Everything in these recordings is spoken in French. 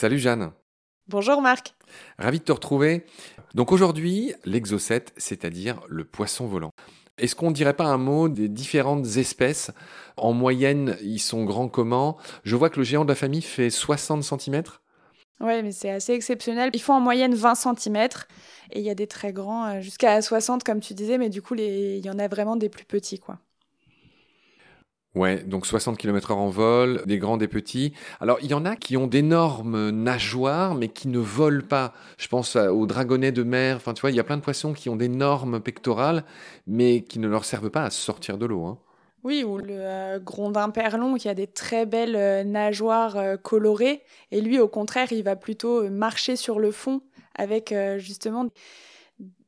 Salut Jeanne. Bonjour Marc. Ravi de te retrouver. Donc aujourd'hui, l'exocète, c'est-à-dire le poisson volant. Est-ce qu'on ne dirait pas un mot des différentes espèces? En moyenne, ils sont grands comment? Je vois que le géant de la famille fait 60 cm. Oui, mais c'est assez exceptionnel. Ils font en moyenne 20 cm et il y a des très grands euh, jusqu'à 60 comme tu disais, mais du coup, il y en a vraiment des plus petits. quoi. Ouais, donc 60 km/h en vol, des grands, des petits. Alors, il y en a qui ont d'énormes nageoires, mais qui ne volent pas. Je pense aux dragonnets de mer. Enfin, tu vois, il y a plein de poissons qui ont d'énormes pectorales, mais qui ne leur servent pas à sortir de l'eau. Hein. Oui, ou le euh, grondin perlon qui a des très belles euh, nageoires euh, colorées. Et lui, au contraire, il va plutôt marcher sur le fond avec justement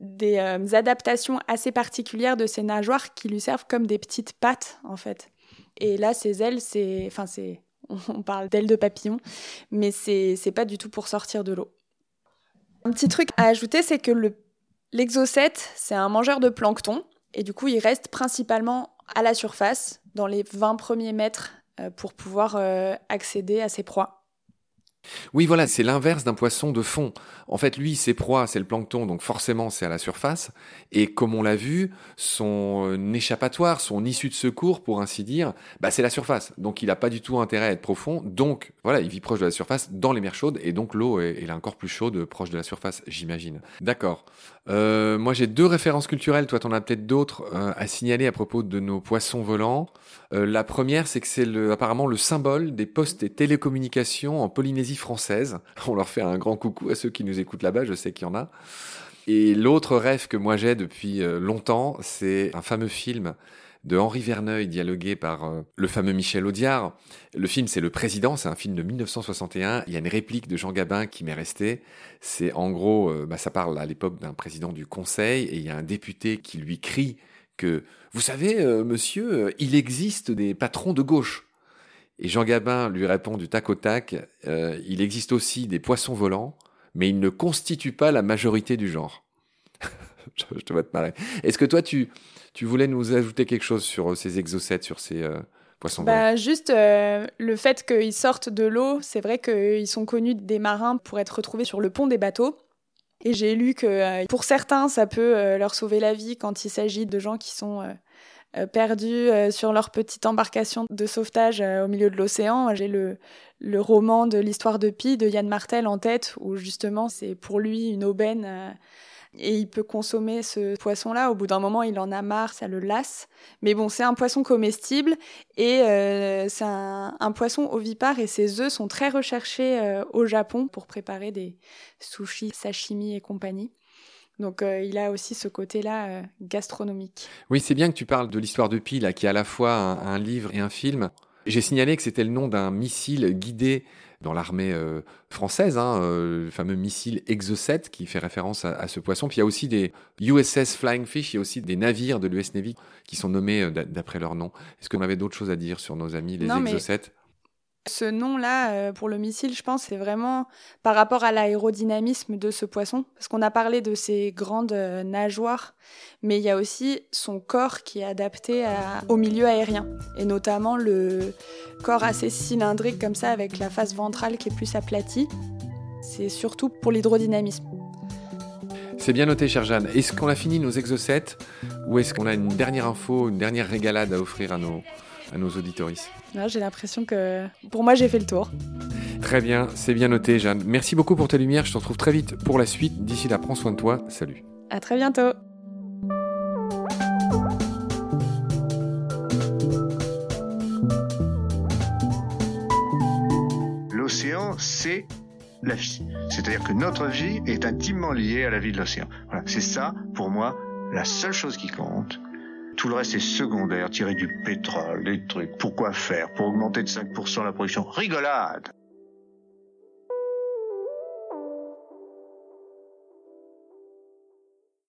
des adaptations assez particulières de ses nageoires qui lui servent comme des petites pattes, en fait. Et là, ces ailes, c'est. Enfin, c'est. On parle d'ailes de papillon, mais c'est pas du tout pour sortir de l'eau. Un petit truc à ajouter, c'est que le l'exocète, c'est un mangeur de plancton, et du coup, il reste principalement à la surface, dans les 20 premiers mètres, euh, pour pouvoir euh, accéder à ses proies. Oui, voilà, c'est l'inverse d'un poisson de fond. En fait, lui, ses proies, c'est le plancton, donc forcément, c'est à la surface. Et comme on l'a vu, son euh, échappatoire, son issue de secours, pour ainsi dire, bah, c'est la surface. Donc, il n'a pas du tout intérêt à être profond. Donc, voilà, il vit proche de la surface dans les mers chaudes. Et donc, l'eau est, est encore plus chaude proche de la surface, j'imagine. D'accord. Euh, moi, j'ai deux références culturelles. Toi, tu en as peut-être d'autres euh, à signaler à propos de nos poissons volants. Euh, la première, c'est que c'est apparemment le symbole des postes et télécommunications en Polynésie française. On leur fait un grand coucou à ceux qui nous écoutent là-bas. Je sais qu'il y en a. Et l'autre rêve que moi j'ai depuis longtemps, c'est un fameux film de Henri Verneuil, dialogué par euh, le fameux Michel Audiard. Le film, c'est Le Président, c'est un film de 1961. Il y a une réplique de Jean Gabin qui m'est restée. C'est en gros, euh, bah, ça parle à l'époque d'un président du Conseil, et il y a un député qui lui crie que, vous savez, euh, monsieur, il existe des patrons de gauche. Et Jean Gabin lui répond du tac au tac, il existe aussi des poissons volants, mais ils ne constituent pas la majorité du genre. je te vois te marrer. Est-ce que toi, tu, tu voulais nous ajouter quelque chose sur euh, ces exocètes, sur ces euh, poissons bah, Juste euh, le fait qu'ils sortent de l'eau, c'est vrai qu'ils sont connus des marins pour être retrouvés sur le pont des bateaux. Et j'ai lu que pour certains, ça peut leur sauver la vie quand il s'agit de gens qui sont perdus sur leur petite embarcation de sauvetage au milieu de l'océan. J'ai le, le roman de l'histoire de Pi de Yann Martel en tête, où justement c'est pour lui une aubaine et il peut consommer ce poisson-là. Au bout d'un moment, il en a marre, ça le lasse. Mais bon, c'est un poisson comestible et euh, c'est un, poisson ovipare et ses œufs sont très recherchés euh, au Japon pour préparer des sushis, sashimi et compagnie. Donc euh, il a aussi ce côté-là gastronomique. Oui, c'est bien que tu parles de l'histoire de Pi, là, qui est à la fois un livre et un film. J'ai signalé que c'était le nom d'un missile guidé dans l'armée euh, française, hein, euh, le fameux missile Exocet qui fait référence à, ce poisson. Puis il y a aussi des USS Flying Fish, il y a aussi des navires de l'US Navy qui sont nommés euh, d'après leur nom. Est-ce qu'on avait d'autres choses à dire sur nos amis les Exocets? Ce nom-là, euh, pour le missile, je pense, c'est vraiment par rapport à l'aérodynamisme de ce poisson. Parce qu'on a parlé de ses grandes euh, nageoires, mais il y a aussi son corps qui est adapté au milieu aérien. Et notamment le corps assez cylindrique comme ça, avec la face ventrale qui est plus aplatie. C'est surtout pour l'hydrodynamisme. C'est bien noté, cher Jeanne. Est-ce qu'on a fini nos exocètes ou est-ce qu'on a une dernière info, une dernière régalade à offrir à nos, à nos auditoristes J'ai l'impression que pour moi j'ai fait le tour. Très bien, c'est bien noté Jeanne. Merci beaucoup pour ta lumière, je te retrouve très vite pour la suite. D'ici là, prends soin de toi, salut. À très bientôt. L'océan, c'est la vie. C'est-à-dire que notre vie est intimement liée à la vie de l'océan. Voilà, c'est ça, pour moi, la seule chose qui compte. Tout le reste est secondaire, tirer du pétrole, des trucs. Pourquoi faire? Pour augmenter de 5% la production. Rigolade